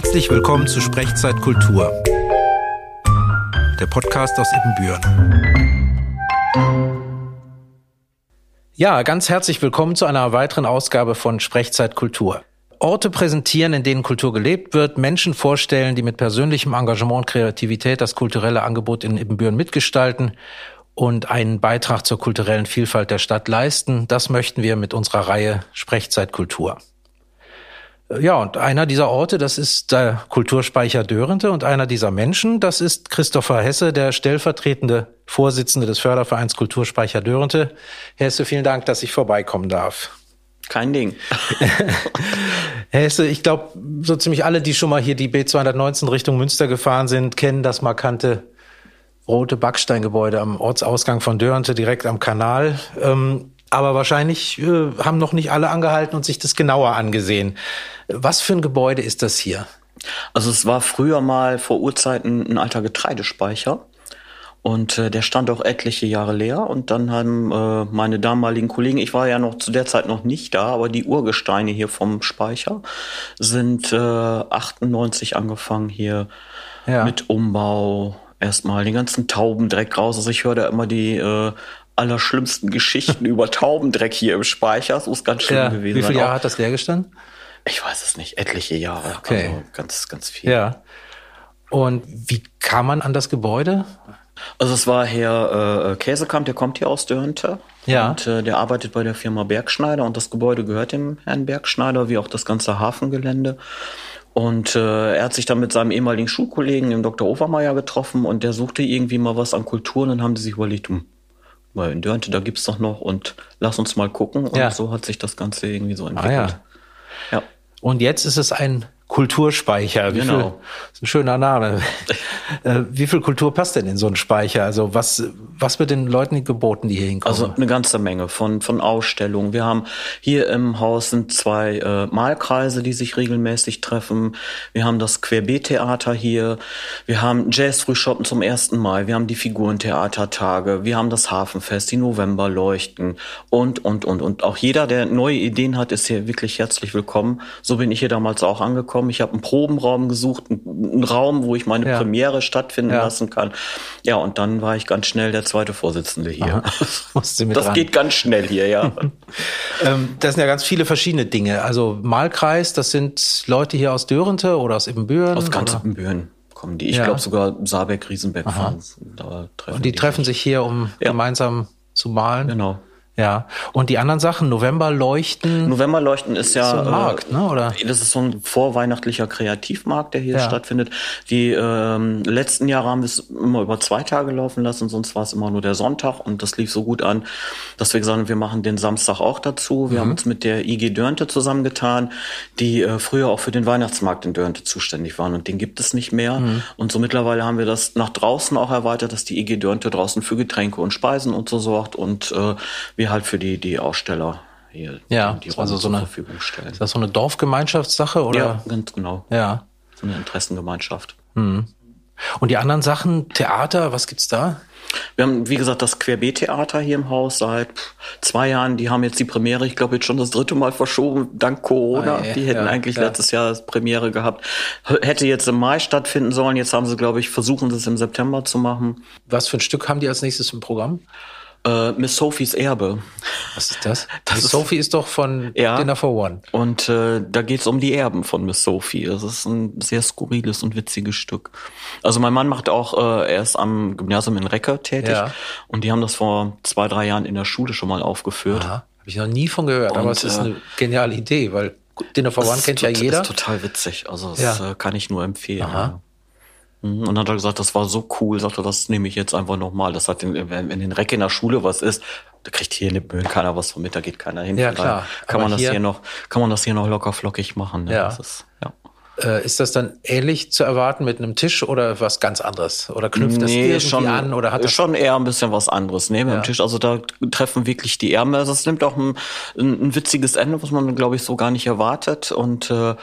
Herzlich willkommen zu Sprechzeit Kultur, der Podcast aus Ibbenbüren. Ja, ganz herzlich willkommen zu einer weiteren Ausgabe von Sprechzeit Kultur. Orte präsentieren, in denen Kultur gelebt wird, Menschen vorstellen, die mit persönlichem Engagement und Kreativität das kulturelle Angebot in Ibbenbüren mitgestalten und einen Beitrag zur kulturellen Vielfalt der Stadt leisten. Das möchten wir mit unserer Reihe Sprechzeit Kultur. Ja, und einer dieser Orte, das ist der Kulturspeicher Dörente und einer dieser Menschen, das ist Christopher Hesse, der stellvertretende Vorsitzende des Fördervereins Kulturspeicher Dörente. Herr Hesse, vielen Dank, dass ich vorbeikommen darf. Kein Ding. Herr Hesse, ich glaube, so ziemlich alle, die schon mal hier die B219 Richtung Münster gefahren sind, kennen das markante rote Backsteingebäude am Ortsausgang von Dörente, direkt am Kanal. Ähm, aber wahrscheinlich äh, haben noch nicht alle angehalten und sich das genauer angesehen. Was für ein Gebäude ist das hier? Also es war früher mal vor Urzeiten ein alter Getreidespeicher. Und äh, der stand auch etliche Jahre leer. Und dann haben äh, meine damaligen Kollegen, ich war ja noch zu der Zeit noch nicht da, aber die Urgesteine hier vom Speicher sind äh, 98 angefangen hier ja. mit Umbau. Erstmal den ganzen Taubendreck raus. Also ich höre da immer die äh, allerschlimmsten Geschichten über Taubendreck hier im Speicher. Das muss ganz schlimm ja. gewesen. Wie viele Jahre hat das leer gestanden? Ich weiß es nicht, etliche Jahre. Okay. Also ganz, ganz viel. Ja. Und wie kam man an das Gebäude? Also es war Herr äh, Käsekamp, der kommt hier aus Dörnte. Ja. Und äh, der arbeitet bei der Firma Bergschneider und das Gebäude gehört dem Herrn Bergschneider, wie auch das ganze Hafengelände. Und äh, er hat sich dann mit seinem ehemaligen Schulkollegen, dem Dr. Overmeier, getroffen und der suchte irgendwie mal was an Kultur und dann haben sie sich überlegt, hm, weil in Dörnte, da gibt's doch noch und lass uns mal gucken. Und Ja. so hat sich das Ganze irgendwie so Ah entwickelt. ja. ja. Und jetzt ist es ein Kulturspeicher. Wie Genau. Viel, ist ein schöner Name. Äh, Wie viel Kultur passt denn in so einen Speicher? Also was, was wird den Leuten geboten, die hier hinkommen? Also eine ganze Menge von, von Ausstellungen. Wir haben hier im Haus sind zwei äh, Malkreise, die sich regelmäßig treffen. Wir haben das Querbeet-Theater hier. Wir haben Jazz-Frühschoppen zum ersten Mal. Wir haben die Figurentheatertage. Wir haben das Hafenfest, die Novemberleuchten und, und, und. Und auch jeder, der neue Ideen hat, ist hier wirklich herzlich willkommen. So bin ich hier damals auch angekommen. Ich habe einen Probenraum gesucht, einen, Raum, wo ich meine Ja. Premiere stattfinden Ja. lassen kann. Ja, und dann war ich ganz schnell der zweite Vorsitzende hier. Das ran. geht ganz schnell hier, ja. Ähm, das sind ja ganz viele verschiedene Dinge. Also Malkreis, das sind Leute hier aus Dörente oder aus Ibbenbüren. Aus ganz oder? Ibbenbüren kommen die. Ich Ja. glaube sogar Saarbeck, Riesenbeck fahren. Da treffen Und die treffen sich hier, um gemeinsam zu malen. Genau. Ja. Und die anderen Sachen, Novemberleuchten, Novemberleuchten ist ja so ein äh, Markt, ne? Oder? Das ist so ein vorweihnachtlicher Kreativmarkt, der hier Ja. stattfindet. Die ähm, letzten Jahre haben wir es immer über zwei Tage laufen lassen, sonst war es immer nur der Sonntag und das lief so gut an, dass wir gesagt haben, wir machen den Samstag auch dazu. Wir haben uns mit der IG Dörnte zusammengetan, die äh, früher auch für den Weihnachtsmarkt in Dörnte zuständig waren und den gibt es nicht mehr. Und so mittlerweile haben wir das nach draußen auch erweitert, dass die IG Dörnte draußen für Getränke und Speisen und so sorgt und äh, wir halt für die, die Aussteller hier Ja, die, die also Räume so eine- Verfügung stellen. Ist das so eine Dorfgemeinschaftssache oder? Ja, ganz genau. Ja. So eine Interessengemeinschaft. Und die anderen Sachen, Theater, was gibt's da? Wir haben, wie gesagt, das Querbeet-Theater hier im Haus seit zwei Jahren. Die haben jetzt die Premiere, ich glaube, jetzt schon das dritte Mal verschoben, dank Corona. Ah, ja, die hätten ja, eigentlich ja. letztes Jahr Premiere gehabt. Hätte jetzt im Mai stattfinden sollen. Jetzt haben sie, glaube ich, versuchen, es im September zu machen. Was für ein Stück haben die als nächstes im Programm? Äh, Miss Sophies Erbe. Was ist das? Das Die ist- Sophie ist doch von Ja. Dinner for One. Und äh, da geht's um die Erben von Miss Sophie. Das ist ein sehr skurriles und witziges Stück. Also mein Mann macht auch, äh, er ist am Gymnasium in Recke tätig. Ja. Und die haben das vor zwei, drei Jahren in der Schule schon mal aufgeführt. Aha. Habe ich noch nie von gehört, aber Und, es ist äh, eine geniale Idee, weil Dinner for One Das kennt ja jeder. Ist total witzig. Also das Ja. äh, kann ich nur empfehlen. Aha. Mhm. Und dann hat er gesagt, das war so cool, sagte, das nehme ich jetzt einfach nochmal. Das hat den, wenn, in Reck in der Schule was ist, da kriegt hier in den Böen keiner was von mit, da geht keiner hin. Ja, klar. Kann Aber man das hier- noch, kann man das hier noch locker flockig machen. Ne? Ja. Das ist, ja. Äh, ist das dann ähnlich zu erwarten mit einem Tisch oder was ganz anderes? Oder knüpft das Nee, irgendwie schon, an oder hat das schon eher ein bisschen was anderes. Nee, mit Ja. dem Tisch, also da treffen wirklich die Ärmel. Also es nimmt auch ein, ein, ein witziges Ende, was man, glaube ich, so gar nicht erwartet. Und äh,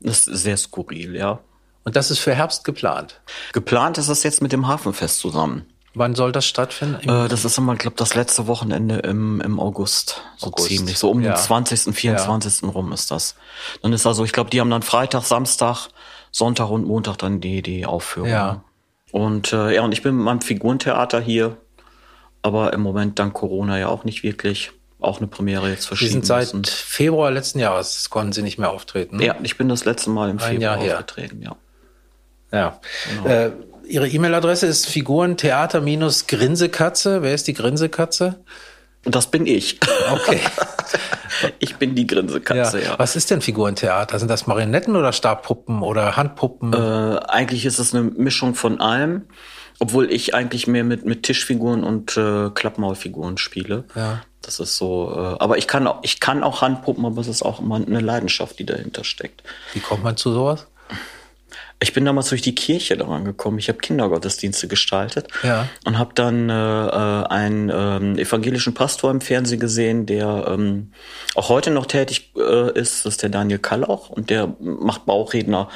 das ist sehr skurril, ja. Und das ist für Herbst geplant. Geplant ist es jetzt mit dem Hafenfest zusammen. Wann soll das stattfinden? Äh, das ist immer, glaube das letzte Wochenende im, im August. So August. ziemlich. So um Ja. den 20., 24. rum ist das. Dann ist also, ich glaube, die haben dann Freitag, Samstag, Sonntag und Montag dann die, die Aufführung. Ja. Und äh, ja, und ich bin mit meinem Figurentheater hier, aber im Moment dank Corona ja auch nicht wirklich. Auch eine Premiere jetzt Sie verschieben sind seit. Februar letzten Jahres, konnten Sie nicht mehr auftreten. Ja, ich bin das letzte Mal im Ein Februar aufgetreten, ja. Ja. Genau. Äh, Ihre E-Mail-Adresse ist Figurentheater-Grinsekatze. Wer ist die Grinsekatze? Und das bin ich. Okay. ich bin die Grinsekatze, ja. Was ist denn Figurentheater? Sind das Marionetten oder Stabpuppen oder Handpuppen? Äh, eigentlich ist es eine Mischung von allem, obwohl ich eigentlich mehr mit, mit Tischfiguren und äh, Klappmaulfiguren spiele. Ja. Das ist so, äh, aber ich kann, auch, ich kann auch Handpuppen, aber es ist auch immer eine Leidenschaft, die dahinter steckt. Wie kommt man zu sowas? Ich bin damals durch die Kirche daran gekommen. Ich habe Kindergottesdienste gestaltet Ja. und habe dann äh, äh, einen ähm, evangelischen Pastor im Fernsehen gesehen, der ähm, auch heute noch tätig äh, ist. Das ist der Daniel Kallauch und der macht Bauchredner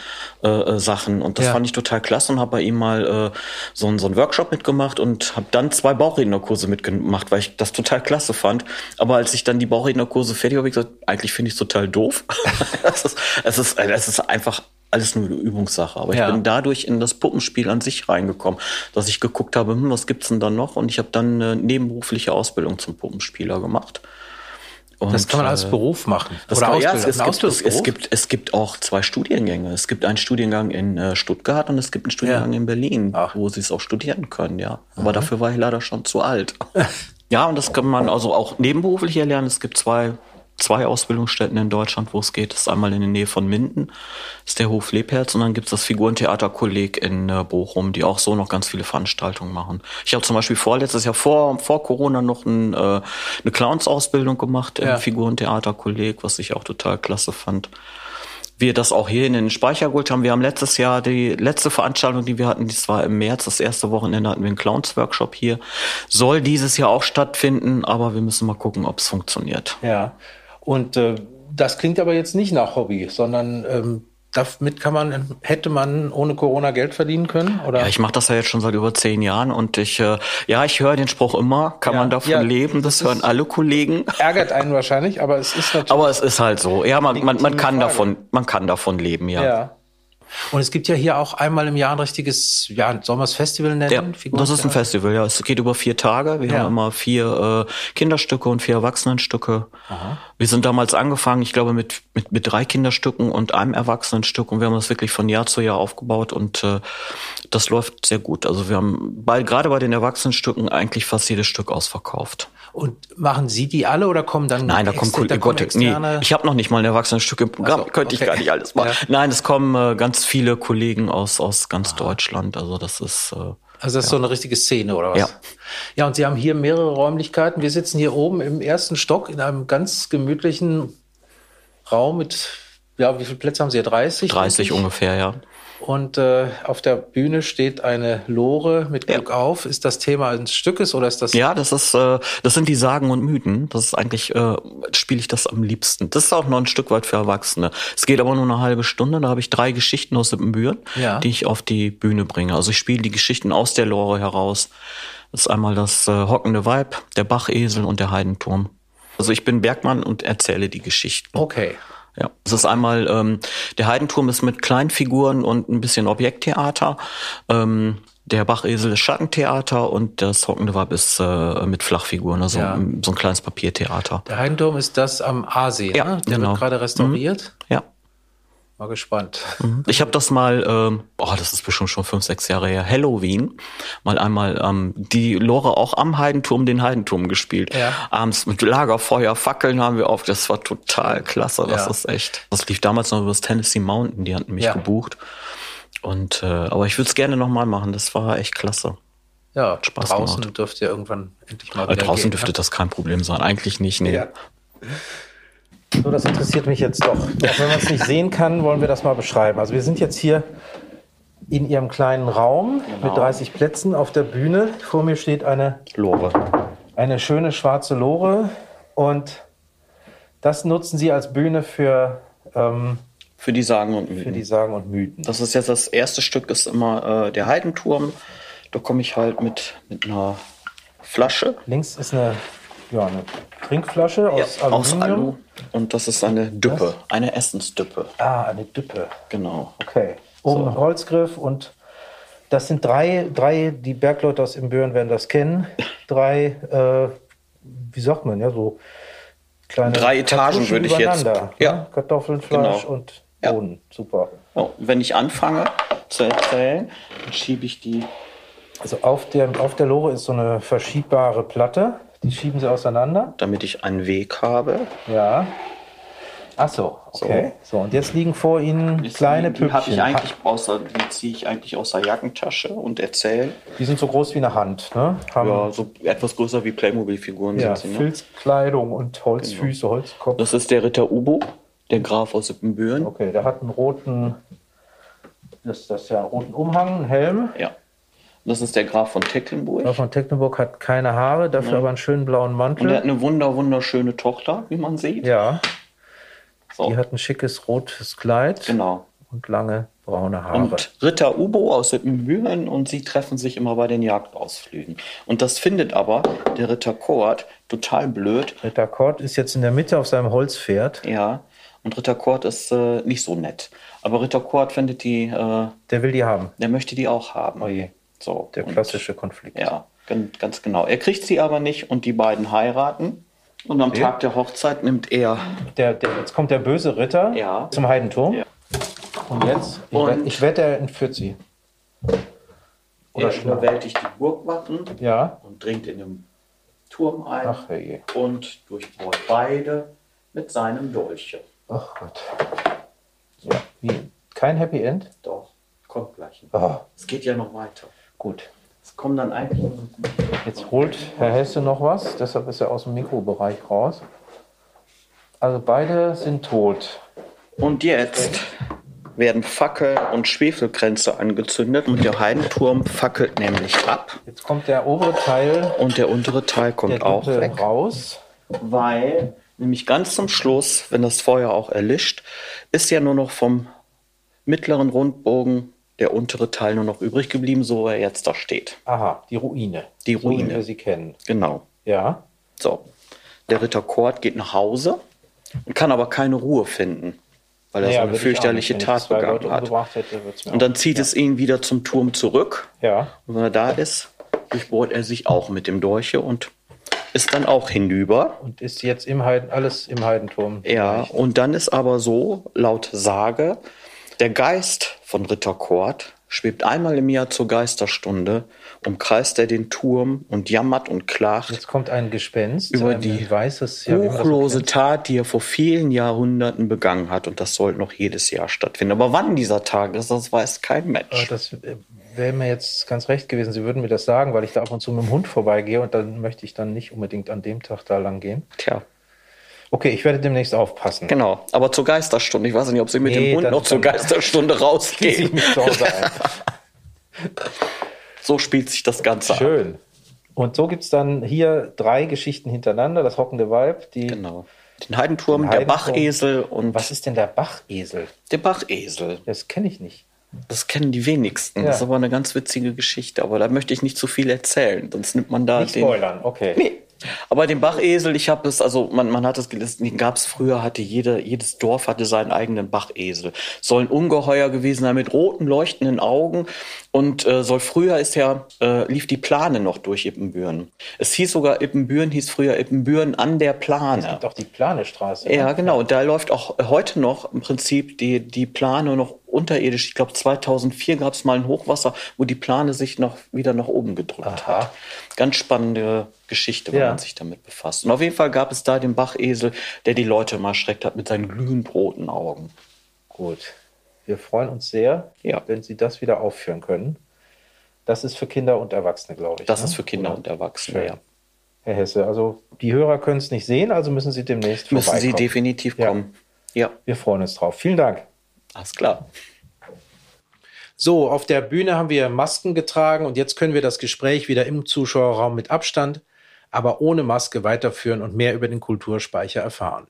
äh, äh, und das Ja. fand ich total klasse und habe bei ihm mal äh, so, einen- so einen Workshop mitgemacht und habe dann zwei Bauchrednerkurse mitgemacht, weil ich das total klasse fand. Aber als ich dann die Bauchrednerkurse fertig habe, habe ich gesagt, eigentlich finde ich es total doof. es, ist, es, ist, es ist einfach alles nur eine Übungssache. Aber Ja. ich bin dadurch in das Puppenspiel an sich reingekommen, dass ich geguckt habe, hm, was gibt's denn da noch? Und ich habe dann eine nebenberufliche Ausbildung zum Puppenspieler gemacht. Und, Das kann man als äh, Beruf machen. das oder kann, ja, es, es, gibt, es, es, gibt, es gibt auch zwei Studiengänge. Es gibt einen Studiengang in äh, Stuttgart und es gibt einen Studiengang Ja. in Berlin, Ach. wo sie es auch studieren können, ja. Aber dafür war ich leider schon zu alt. ja, und das kann man also auch nebenberuflich erlernen. Es gibt zwei, zwei Ausbildungsstätten in Deutschland, wo es geht. Das ist einmal in der Nähe von Minden, das ist der Hof Lebherz, und dann gibt es das Figurentheaterkolleg in äh, Bochum, die auch so noch ganz viele Veranstaltungen machen. Ich habe zum Beispiel vorletztes Jahr vor, vor Corona noch ein, äh, eine Clowns-Ausbildung gemacht im Ja. Figurentheaterkolleg, was ich auch total klasse fand. Wir das auch hier in den Speicher geholt haben. Wir haben letztes Jahr die letzte Veranstaltung, die wir hatten, das war im März, das erste Wochenende hatten wir einen Clowns-Workshop hier. Soll dieses Jahr auch stattfinden, aber wir müssen mal gucken, ob es funktioniert. Ja. Und äh, das klingt aber jetzt nicht nach Hobby, sondern ähm, damit kann man, hätte man ohne Corona Geld verdienen können? Oder? Ja, ich mache das ja jetzt schon seit über zehn Jahren und ich, äh, ja, ich höre den Spruch immer, kann Ja, man davon ja, leben, das, hören alle Kollegen. ärgert einen wahrscheinlich, aber es ist natürlich. Aber es ist halt so. Ja, man, man, man kann Frage. davon, man kann davon leben, ja. ja. Und es gibt ja hier auch einmal im Jahr ein richtiges, ja, sollen wir es Festival nennen? Ja, das ist ein? Festival, ja. Es geht über vier Tage. Wir Ja. haben immer vier äh, Kinderstücke und vier Erwachsenenstücke. Wir sind damals angefangen, ich glaube, mit, mit, mit drei Kinderstücken und einem Erwachsenenstück und wir haben das wirklich von Jahr zu Jahr aufgebaut und äh, das läuft sehr gut. Also wir haben bei, gerade bei den Erwachsenenstücken eigentlich fast jedes Stück ausverkauft. Und machen Sie die alle oder kommen dann Nein, da kommen Kollegen, Gott, nee, externe? ich habe noch nicht mal ein Erwachsenenstück im Programm, so, könnte ich okay. gar nicht alles machen. Ja. Nein, es kommen äh, ganz viele Kollegen aus, aus ganz Deutschland, also das ist... Äh, Also das ist so eine richtige Szene oder was? Ja. Ja, und Sie haben hier mehrere Räumlichkeiten. Wir sitzen hier oben im ersten Stock in einem ganz gemütlichen Raum mit, ja, wie viele Plätze haben Sie hier? 30? 30 denke ich. ungefähr, ja. Und äh, auf der Bühne steht eine Lore mit Ja. Glück auf. Ist das Thema eines Stückes oder ist das? Ja, das ist, äh, das sind die Sagen und Mythen. Das ist eigentlich, äh, spiele ich das am liebsten. Das ist auch noch ein Stück weit für Erwachsene. Es geht aber nur eine halbe Stunde. Da habe ich drei Geschichten aus Sippenbüren, Ja. die ich auf die Bühne bringe. Also ich spiele die Geschichten aus der Lore heraus. Das ist einmal das äh, hockende Weib, der Bachesel und der Heidenturm. Also ich bin Bergmann und erzähle die Geschichten. Okay. Ja, es ist einmal, ähm, der Heidenturm ist mit Kleinfiguren und ein bisschen Objekttheater. Ähm, der Bachesel ist Schattentheater und das Hockende Weib ist äh, mit Flachfiguren, also Ja. so ein kleines Papiertheater. Der Heidenturm ist das am Aasee, Ja, ne? Der genau. wird gerade restauriert. Ja. Mal gespannt. Ich habe das mal, ähm, oh, das ist bestimmt schon fünf, sechs Jahre her, Halloween, mal einmal ähm, die Lore auch am Heidenturm, den Heidenturm gespielt. Ja. Abends mit Lagerfeuer, Fackeln haben wir auf. Das war total klasse. Das Ja. ist echt. Das lief damals noch über das Tennessee Mountain, die hatten mich Ja. gebucht. Und äh, aber ich würde es gerne nochmal machen. Das war echt klasse. Ja, Spaß draußen gemacht. dürfte ja irgendwann endlich mal Äh, draußen gehen, dürfte ne? das kein Problem sein. Eigentlich nicht. Nee. Ja. So, das interessiert mich jetzt doch. Auch wenn man es nicht sehen kann, wollen wir das mal beschreiben. Also wir sind jetzt hier in Ihrem kleinen Raum Genau. mit 30 Plätzen auf der Bühne. Vor mir steht eine, Lore. eine schöne schwarze Lore und das nutzen Sie als Bühne für, ähm, Für die Sagen und für Mythen. die Sagen und Mythen. Das ist jetzt das erste Stück, ist immer äh, der Heidenturm. Da komme ich halt mit, mit einer Flasche Links ist eine, ja, eine Trinkflasche aus ja, aus. Alu. Und das ist eine Düppe, eine Essensdüppe. Ah, eine Düppe. Genau. Okay. um so. Holzgriff und das sind drei, drei, die Bergleute aus Imbüren werden das kennen. Drei, äh, wie sagt man, ja, so kleine Drei Etagen würde ich jetzt. Ne? Ja. Kartoffeln, Fleisch genau. und Bohnen. Ja. Super. Oh, wenn ich anfange zu erzählen, dann schiebe ich die. Also auf der, auf der Lore ist so eine verschiebbare Platte. Die schieben sie auseinander. Damit ich einen Weg habe. Ja. Ach so, okay. So, so und jetzt liegen vor Ihnen jetzt kleine die, die Püppchen. Ich eigentlich außer, die ziehe ich eigentlich aus der Jackentasche und erzähle. Die sind so groß wie eine Hand, ne? Haben ja, so etwas größer wie Playmobil-Figuren ja, sind sie. Ne? Filzkleidung und Holzfüße, genau. Holzkopf. Das ist der Ritter Ubo, der Graf aus Ippenbüren. Okay, der hat einen roten, das, das ist ja einen roten Umhang, einen Helm. Ja. Das ist der Graf von Tecklenburg. Graf von Tecklenburg hat keine Haare, dafür ja. aber einen schönen blauen Mantel. Und er hat eine wunder, wunderschöne Tochter, wie man sieht. Ja. So. Die hat ein schickes rotes Kleid. Genau. Und lange braune Haare. Und Ritter Ubo aus Sippenbüren und sie treffen sich immer bei den Jagdausflügen. Und das findet aber der Ritter Kort total blöd. Ritter Kort ist jetzt in der Mitte auf seinem Holzpferd. Ja. Und Ritter Kort ist äh, nicht so nett. Aber Ritter Kort findet die. Äh, der will die haben. Der möchte die auch haben. Oh je. So. Der klassische Konflikt. Ja, ganz, genau. Er kriegt sie aber nicht und die beiden heiraten. Und am okay. Tag der Hochzeit nimmt er. Der, der, jetzt kommt der böse Ritter ja. zum Heidenturm. Ja. Und jetzt? Ich, und ich wette, er entführt sie. Oder er überwältigt die Burgwappen ja. und dringt in den Turm ein Ach, hey. und durchbohrt beide mit seinem Dolche. Ach Gott. Ja. Wie? Kein Happy End? Doch, kommt gleich. Oh. Es geht ja noch weiter. Gut. Es kommen dann eigentlich. Jetzt holt Herr Hesse noch was, deshalb ist er aus dem Mikrobereich raus. Also beide sind tot. Und jetzt werden Fackel und Schwefelkränze angezündet und der Heidenturm fackelt nämlich ab. Jetzt kommt der obere Teil und der untere Teil kommt auch weg. raus, weil nämlich ganz zum Schluss, wenn das Feuer auch erlischt, ist ja nur noch vom mittleren Rundbogen der untere Teil nur noch übrig geblieben, so er jetzt da steht. Aha, die Ruine. Die Ruine. So, wie wir sie kennen. Genau. Ja. So. Der Ritter Kort geht nach Hause und kann aber keine Ruhe finden, weil er naja, so eine fürchterliche nicht, Tat begangen hat. Hätte, und dann zieht ja. es ihn wieder zum Turm zurück. Ja. Und wenn er da ist, durchbohrt er sich auch mit dem Dolche und ist dann auch hinüber. Und ist jetzt im Heiden, alles im Heidenturm. Ja, und dann ist aber so, laut Sage, der Geist von Ritter Kort schwebt einmal im Jahr zur Geisterstunde, umkreist er den Turm und jammert und klagt. Jetzt kommt ein Gespenst über die weißes, ja, ruchlose Tat, die er vor vielen Jahrhunderten begangen hat. Und das soll noch jedes Jahr stattfinden. Aber wann dieser Tag ist, das weiß kein Mensch. Das äh, wäre mir jetzt ganz recht gewesen. Sie würden mir das sagen, weil ich da ab und zu mit dem Hund vorbeigehe und dann möchte ich dann nicht unbedingt an dem Tag da lang gehen. Tja. Okay, ich werde demnächst aufpassen. Genau, aber zur Geisterstunde. Ich weiß nicht, ob Sie mit nee, dem Hund dann, noch zur Geisterstunde rausgehen. Ich mich zu Hause ein. so spielt sich das Ganze Schön. ab. Schön. Und so gibt es dann hier drei Geschichten hintereinander. Das hockende Weib, die. Genau. Den Heidenturm, den Heidenturm, der Bachesel und. Was ist denn der Bachesel? Der Bachesel. Das kenne ich nicht. Das kennen die wenigsten. Ja. Das ist aber eine ganz witzige Geschichte. Aber da möchte ich nicht zu viel erzählen. Sonst nimmt man da nicht den. Spoilern, okay. Nee. Aber den Bachesel, ich habe es, also man, man hat es gelesen, den gab es früher, hatte jede, jedes Dorf hatte seinen eigenen Bachesel. Soll ein Ungeheuer gewesen sein mit roten, leuchtenden Augen. Und äh, soll früher ist ja, äh, lief die Plane noch durch Ippenbüren. Es hieß sogar, Ippenbüren hieß früher Ippenbüren an der Plane. Es gibt auch die Planestraße. Ja, ne? genau. Und da läuft auch heute noch im Prinzip die, die Plane noch unterirdisch. Ich glaube, 2004 gab es mal ein Hochwasser, wo die Plane sich noch wieder nach oben gedrückt Aha. hat. Ganz spannende Geschichte, wenn ja. man sich damit befasst. Und auf jeden Fall gab es da den Bachesel, der die Leute mal schreckt hat mit seinen glühend roten Augen. Gut. Wir freuen uns sehr, ja. wenn Sie das wieder aufführen können. Das ist für Kinder und Erwachsene, glaube ich. Das ne? ist für Kinder Oder? und Erwachsene, Schön. ja. Herr Hesse, also die Hörer können es nicht sehen, also müssen Sie demnächst Müssen Sie definitiv kommen. Ja. ja. Wir freuen uns drauf. Vielen Dank. Alles klar. So, auf der Bühne haben wir Masken getragen und jetzt können wir das Gespräch wieder im Zuschauerraum mit Abstand, aber ohne Maske weiterführen und mehr über den Kulturspeicher erfahren.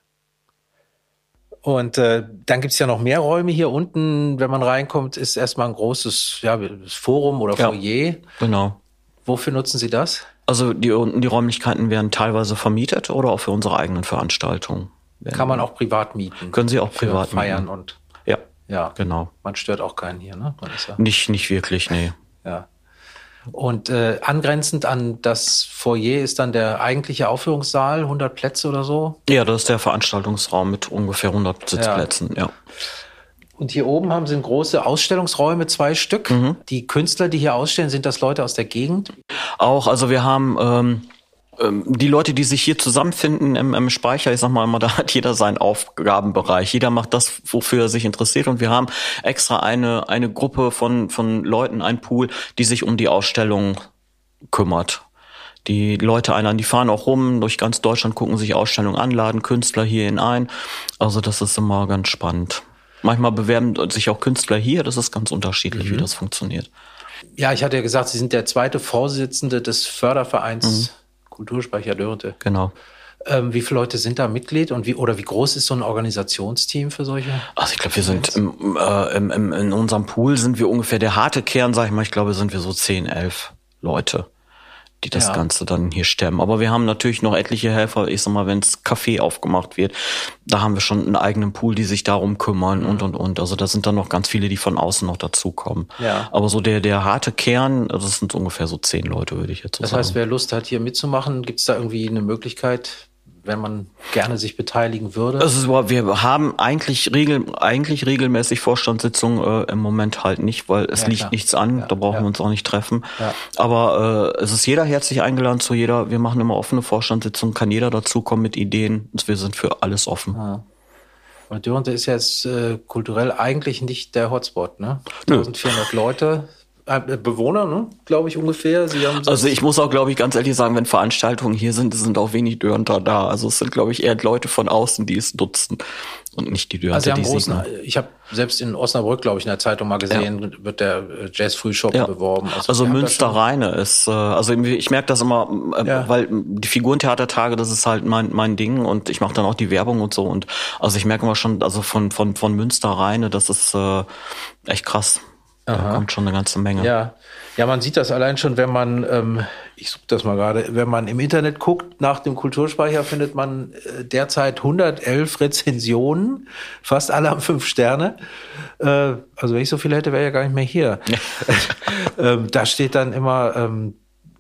Und äh, dann gibt's ja noch mehr Räume hier unten. Wenn man reinkommt, ist erstmal ein großes ja, Forum oder Foyer. Ja, genau. Wofür nutzen Sie das? Also die, die Räumlichkeiten werden teilweise vermietet oder auch für unsere eigenen Veranstaltungen. Kann man auch privat mieten. Können Sie auch privat feiern mieten. und ja. Genau. Man stört auch keinen hier, ne? Ja nicht, nicht wirklich, nee. Ja. Und äh, angrenzend an das Foyer ist dann der eigentliche Aufführungssaal, 100 Plätze oder so? Ja, das ist der Veranstaltungsraum mit ungefähr 100 Sitzplätzen, ja. ja. Und hier oben haben Sie große Ausstellungsräume, zwei Stück. Mhm. Die Künstler, die hier ausstellen, sind das Leute aus der Gegend? Auch, also wir haben ähm, die Leute, die sich hier zusammenfinden im, im Speicher, ich sag mal immer, da hat jeder seinen Aufgabenbereich. Jeder macht das, wofür er sich interessiert. Und wir haben extra eine, eine Gruppe von, von Leuten, ein Pool, die sich um die Ausstellung kümmert. Die Leute einladen, die fahren auch rum durch ganz Deutschland, gucken sich Ausstellungen an, laden Künstler hierhin ein. Also das ist immer ganz spannend. Manchmal bewerben sich auch Künstler hier, das ist ganz unterschiedlich, mhm. wie das funktioniert. Ja, ich hatte ja gesagt, Sie sind der zweite Vorsitzende des Fördervereins mhm. Kulturspeicher Dörte. Genau. Ähm, wie viele Leute sind da Mitglied und wie oder wie groß ist so ein Organisationsteam für solche? Also ich glaube, wir sind im, äh, im, im, in unserem Pool sind wir ungefähr der harte Kern, sag ich mal. Ich glaube, sind wir so zehn, elf Leute die das ja. Ganze dann hier stemmen. Aber wir haben natürlich noch etliche Helfer. Ich sag mal, wenns Kaffee aufgemacht wird, da haben wir schon einen eigenen Pool, die sich darum kümmern mhm. und und und. Also da sind dann noch ganz viele, die von außen noch dazukommen. Ja. Aber so der der harte Kern, das sind ungefähr so zehn Leute, würde ich jetzt so das sagen. Das heißt, wer Lust hat, hier mitzumachen, gibt es da irgendwie eine Möglichkeit, wenn man gerne sich beteiligen würde? Also wir haben eigentlich, regel, eigentlich regelmäßig Vorstandssitzungen äh, im Moment halt nicht, weil es ja, liegt klar. nichts an, ja, da brauchen ja. wir uns auch nicht treffen. Aber äh, es ist jeder herzlich eingeladen zu jeder, wir machen immer offene Vorstandssitzungen, kann jeder dazukommen mit Ideen. Wir sind für alles offen. Ah. Und Dürrente ist jetzt äh, kulturell eigentlich nicht der Hotspot, ne? 1400 Leute, Bewohner, ne? glaube ich ungefähr. Sie haben also ich muss auch, glaube ich, ganz ehrlich sagen, wenn Veranstaltungen hier sind, sind auch wenig Dörnter da. Also es sind, glaube ich, eher Leute von außen, die es nutzen und nicht die Dörnter. Also die großen, ich habe selbst in Osnabrück, glaube ich, in der Zeitung mal gesehen, ja. wird der äh, Jazz Frühshop ja. beworben. Also, also Münster Rheine ist, äh, also ich merke das immer, ja. weil die Figurentheatertage, das ist halt mein mein Ding und ich mache dann auch die Werbung und so und also ich merke immer schon, also von von von Münster Rheine, das ist äh, echt krass. Aha. Da kommt schon eine ganze Menge. Ja. Ja, man sieht das allein schon, wenn man, ähm, ich suche das mal gerade, wenn man im Internet guckt nach dem Kulturspeicher, findet man äh, derzeit 111 Rezensionen, fast alle haben fünf Sterne. Äh, also wenn ich so viele hätte, wäre ja gar nicht mehr hier. ähm, da steht dann immer, ähm,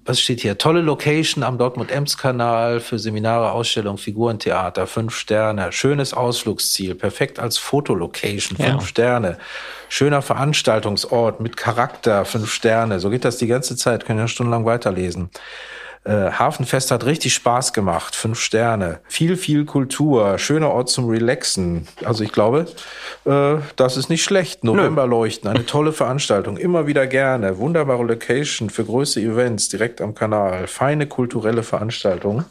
was steht hier? Tolle Location am Dortmund-Ems-Kanal für Seminare, Ausstellungen, Figurentheater, fünf Sterne. Schönes Ausflugsziel, perfekt als Fotolocation, fünf ja. Sterne. Schöner Veranstaltungsort mit Charakter, fünf Sterne. So geht das die ganze Zeit, können ja stundenlang weiterlesen. Äh, Hafenfest hat richtig Spaß gemacht, fünf Sterne. Viel, viel Kultur, schöner Ort zum Relaxen. Also ich glaube, äh, das ist nicht schlecht. Novemberleuchten, eine tolle Veranstaltung, immer wieder gerne. Wunderbare Location für größere Events direkt am Kanal. Feine kulturelle Veranstaltung.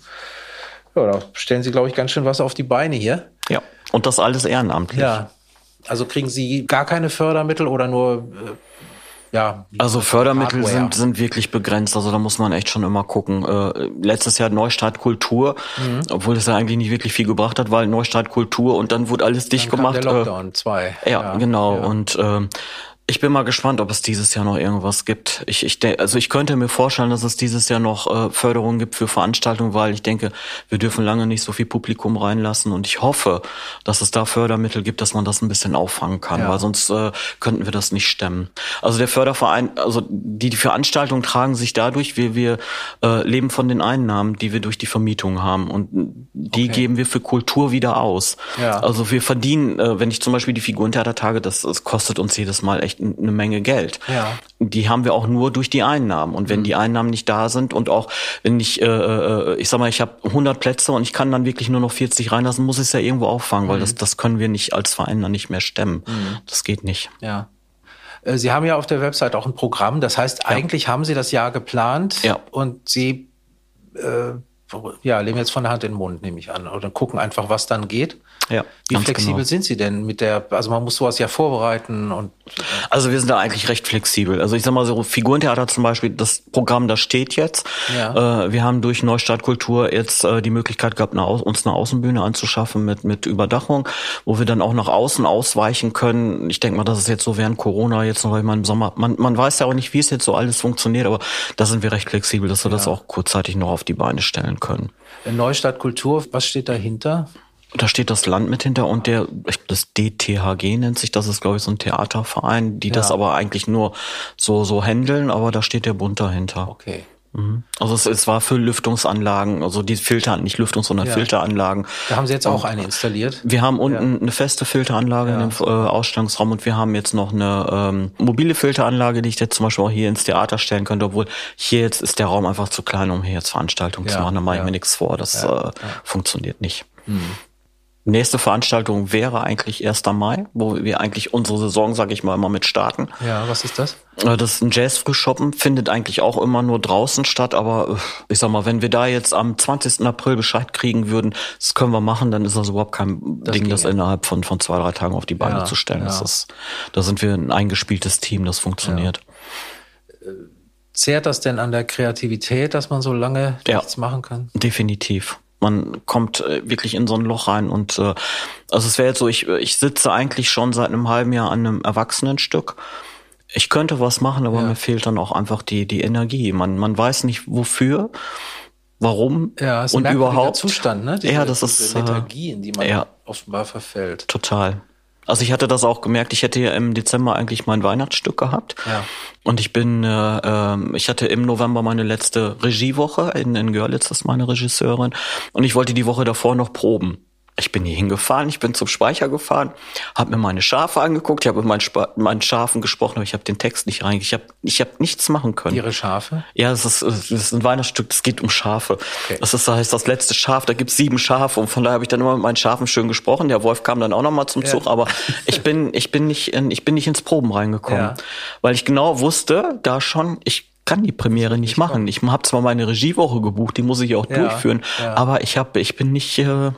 Ja, da stellen Sie, glaube ich, ganz schön was auf die Beine hier. Ja, und das alles ehrenamtlich. Ja. Also kriegen Sie gar keine Fördermittel oder nur äh, ja, also Fördermittel sind, sind wirklich begrenzt. Also da muss man echt schon immer gucken. Äh, letztes Jahr Neustart Kultur, mhm. obwohl das ja eigentlich nicht wirklich viel gebracht hat, weil Neustart Kultur und dann wurde alles dicht dann gemacht. Der Lockdown 2. Äh, ja, ja, genau. Ja. Und ähm, ich bin mal gespannt, ob es dieses Jahr noch irgendwas gibt. Ich, ich also ich könnte mir vorstellen, dass es dieses Jahr noch äh, Förderungen gibt für Veranstaltungen, weil ich denke, wir dürfen lange nicht so viel Publikum reinlassen und ich hoffe, dass es da Fördermittel gibt, dass man das ein bisschen auffangen kann, ja. weil sonst äh, könnten wir das nicht stemmen. Also der Förderverein, also die, die Veranstaltungen tragen sich dadurch, wir, wir äh, leben von den Einnahmen, die wir durch die Vermietung haben und die okay. geben wir für Kultur wieder aus. Ja. Also wir verdienen, äh, wenn ich zum Beispiel die Figurentheatertage, das, das kostet uns jedes Mal echt echt eine Menge Geld. Ja. Die haben wir auch nur durch die Einnahmen. Und wenn mhm. die Einnahmen nicht da sind und auch wenn ich, äh, äh ich sag mal, ich habe 100 Plätze und ich kann dann wirklich nur noch 40 reinlassen, muss ich es ja irgendwo auffangen, mhm. weil das, das können wir nicht als Verein dann nicht mehr stemmen. Mhm. Das geht nicht. Ja. Äh, Sie haben ja auf der Website auch ein Programm. Das heißt, ja. eigentlich haben Sie das Jahr geplant ja. und Sie äh, ja, legen jetzt von der Hand in den Mund, nehme ich an. Oder gucken einfach, was dann geht. Ja, Wie flexibel genau. sind Sie denn mit der, also man muss sowas ja vorbereiten und. Also wir sind da eigentlich recht flexibel. Also ich sag mal so, Figurentheater zum Beispiel, das Programm, das steht jetzt. Ja. Äh, wir haben durch Neustart Kultur jetzt äh, die Möglichkeit gehabt, eine, uns eine Außenbühne anzuschaffen mit, mit Überdachung, wo wir dann auch nach außen ausweichen können. Ich denke mal, das ist jetzt so während Corona jetzt noch einmal im Sommer. Man, man weiß ja auch nicht, wie es jetzt so alles funktioniert, aber da sind wir recht flexibel, dass wir ja. das auch kurzzeitig noch auf die Beine stellen können. Neustadt Kultur, was steht dahinter? Da steht das Land mit hinter und der, das DTHG nennt sich, das ist glaube ich so ein Theaterverein, die ja. das aber eigentlich nur so, so handeln, aber da steht der Bund dahinter. Okay. Mhm. Also es, es war für Lüftungsanlagen, also die Filter, nicht Lüftungs-, sondern ja. Filteranlagen. Da haben Sie jetzt auch eine installiert? Wir haben unten ja. eine feste Filteranlage ja. in dem äh, Ausstellungsraum und wir haben jetzt noch eine ähm, mobile Filteranlage, die ich jetzt zum Beispiel auch hier ins Theater stellen könnte, obwohl hier jetzt ist der Raum einfach zu klein, um hier jetzt Veranstaltungen zu machen. Da mache ich mir nichts vor. Das äh, funktioniert nicht. Mhm. Nächste Veranstaltung wäre eigentlich 1. Mai, wo wir eigentlich unsere Saison, sage ich mal, immer mit starten. Ja, was ist das? Äh, das ist ein Jazz-Frühshoppen, findet eigentlich auch immer nur draußen statt, aber äh, ich sag mal, wenn wir da jetzt am 20. April Bescheid kriegen würden, das können wir machen, dann ist das überhaupt kein das Ding, das innerhalb von, von zwei, drei Tagen auf die Beine ja, zu stellen. Ja. Das ist, da sind wir ein eingespieltes Team, das funktioniert. Äh, zehrt das denn an der Kreativität, dass man so lange nichts machen kann? Definitiv. Man kommt äh, wirklich in so ein Loch rein und äh, also es wäre jetzt so, ich, ich sitze eigentlich schon seit einem halben Jahr an einem Erwachsenenstück. Ich könnte was machen, aber ja. mir fehlt dann auch einfach die, die Energie. Man, man weiß nicht wofür, warum ja, und überhaupt. Zustand, ne? Diese, ja, das ist Lethargie, in die man ja, offenbar verfällt. Total. Also ich hatte das auch gemerkt. Ich hätte ja im Dezember eigentlich mein Weihnachtsstück gehabt. Ja. Und ich bin, äh, äh, ich hatte im November meine letzte Regiewoche in, in Görlitz, das ist meine Regisseurin. Und ich wollte die Woche davor noch proben. Ich bin hier hingefahren, ich bin zum Speicher gefahren, habe mir meine Schafe angeguckt, ich habe mit meinen, meinen Schafen gesprochen, aber ich habe den Text nicht reingegangen. Ich habe ich hab nichts machen können. Ihre Schafe? Ja, das ist, das ist ein Weihnachtsstück, das geht um Schafe. Okay. Das ist, das heißt das letzte Schaf, da gibt's sieben Schafe und von daher habe ich dann immer mit meinen Schafen schön gesprochen. Der Wolf kam dann auch nochmal zum ja. Zug, aber ich bin, ich bin nicht in, ich bin nicht ins Proben reingekommen. Ja. Weil ich genau wusste, da schon, ich kann die Premiere nicht machen. Ich habe zwar meine Regiewoche gebucht, die muss ich auch ja, durchführen, ja. aber ich habe, ich bin nicht, äh,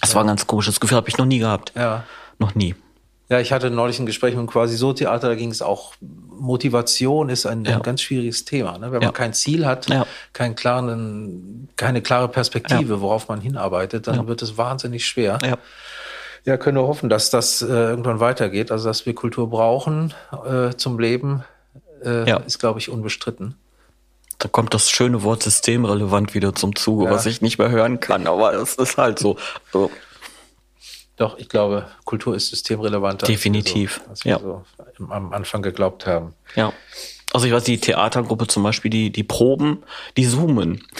das ja. war ein ganz komisches Gefühl, habe ich noch nie gehabt. Ja. Noch nie. Ja, ich hatte neulich ein Gespräch mit quasi so Theater, da ging es auch, Motivation ist ein, ja. ein ganz schwieriges Thema. Ne? Wenn ja. man kein Ziel hat, ja. keinen klaren, keine klare Perspektive, worauf man hinarbeitet, dann wird es wahnsinnig schwer. Ja. Ja, können wir hoffen, dass das äh, irgendwann weitergeht. Also, dass wir Kultur brauchen äh, zum Leben, äh, ist, glaube ich, unbestritten. Da kommt das schöne Wort systemrelevant wieder zum Zuge, ja. was ich nicht mehr hören kann, aber es ist halt so. so. Doch, ich glaube, Kultur ist systemrelevanter. Definitiv. Als wir, so, als wir ja. so am Anfang geglaubt haben. Ja. Also ich weiß, die Theatergruppe zum Beispiel, die, die Proben, die zoomen.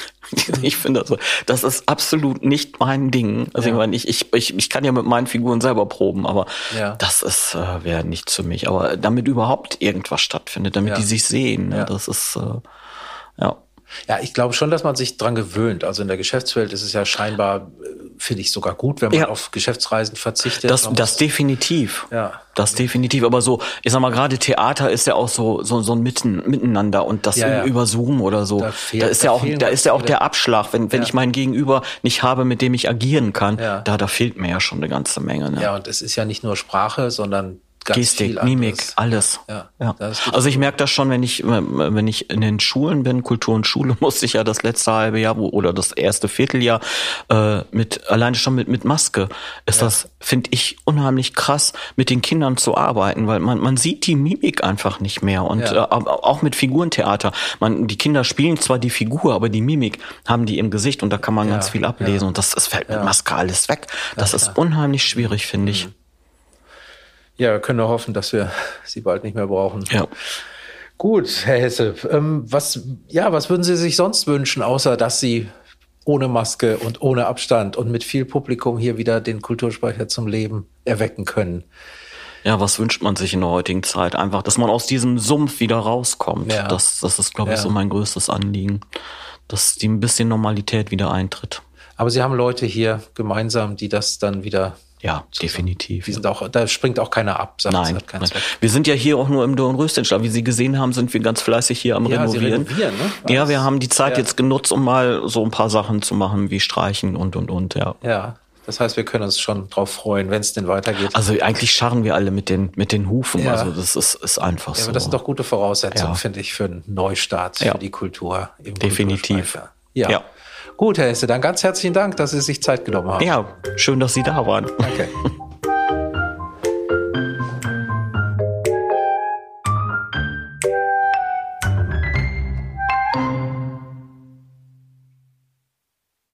Ich finde das, das ist absolut nicht mein Ding. Also ja. ich meine, ich, ich, ich, ich kann ja mit meinen Figuren selber proben, aber ja. das ist äh, wäre nichts für mich. Aber damit überhaupt irgendwas stattfindet, damit ja. die sich sehen, ne, das ist äh, ja. Ja, ich glaube schon, dass man sich dran gewöhnt. Also in der Geschäftswelt ist es ja scheinbar, äh, finde ich sogar gut, wenn man ja. auf Geschäftsreisen verzichtet. Das, das definitiv. Ja. Das definitiv. Aber so, ich sag mal, gerade Theater ist ja auch so, so, so ein Mitten, Miteinander und das ja, ja. über Zoom oder so. Da, fehlt, da ist da ja auch, da ist ja auch der Abschlag, wenn, wenn ich mein Gegenüber nicht habe, mit dem ich agieren kann. Da, da fehlt mir ja schon eine ganze Menge. Ne? Ja, und es ist ja nicht nur Sprache, sondern ganz Gestik, Mimik, alles. Ja, ja. Also ich merke das schon, wenn ich, wenn ich in den Schulen bin, Kultur und Schule, musste ich ja das letzte halbe Jahr oder das erste Vierteljahr äh, mit alleine schon mit mit Maske ist ja. das, finde ich, unheimlich krass, mit den Kindern zu arbeiten, weil man man sieht die Mimik einfach nicht mehr und äh, auch mit Figurentheater. Man die Kinder spielen zwar die Figur, aber die Mimik haben die im Gesicht und da kann man ganz viel ablesen und das, das fällt mit Maske alles weg. Das ist unheimlich schwierig, finde ich. Mhm. Ja, wir können nur hoffen, dass wir sie bald nicht mehr brauchen. Ja. Gut, Herr Hesse, ähm, was, ja, was würden Sie sich sonst wünschen, außer dass Sie ohne Maske und ohne Abstand und mit viel Publikum hier wieder den Kulturspeicher zum Leben erwecken können? Ja, was wünscht man sich in der heutigen Zeit? Einfach, dass man aus diesem Sumpf wieder rauskommt. Ja. Das, das ist, glaube ich, ja. so mein größtes Anliegen. Dass die ein bisschen Normalität wieder eintritt. Aber Sie haben Leute hier gemeinsam, die das dann wieder ja, definitiv. Die sind auch, da springt auch keiner ab. Sagt, nein, nein. Wir sind ja hier auch nur im Dornröschenstall. Wie Sie gesehen haben, sind wir ganz fleißig hier am ja, Renovieren. Sie renovieren ne? Ja, wir haben die Zeit ja. jetzt genutzt, um mal so ein paar Sachen zu machen, wie streichen und, und, und, ja. Ja. Das heißt, wir können uns schon drauf freuen, wenn es denn weitergeht. Also eigentlich scharren wir alle mit den, mit den Hufen. Ja. Also das ist, ist einfach ja, so. Aber das sind doch gute Voraussetzungen, ja. finde ich, für einen Neustart, für die Kultur im Definitiv. Ja. Gut, Herr Hesse, dann ganz herzlichen Dank, dass Sie sich Zeit genommen haben. Ja, schön, dass Sie da waren. Danke.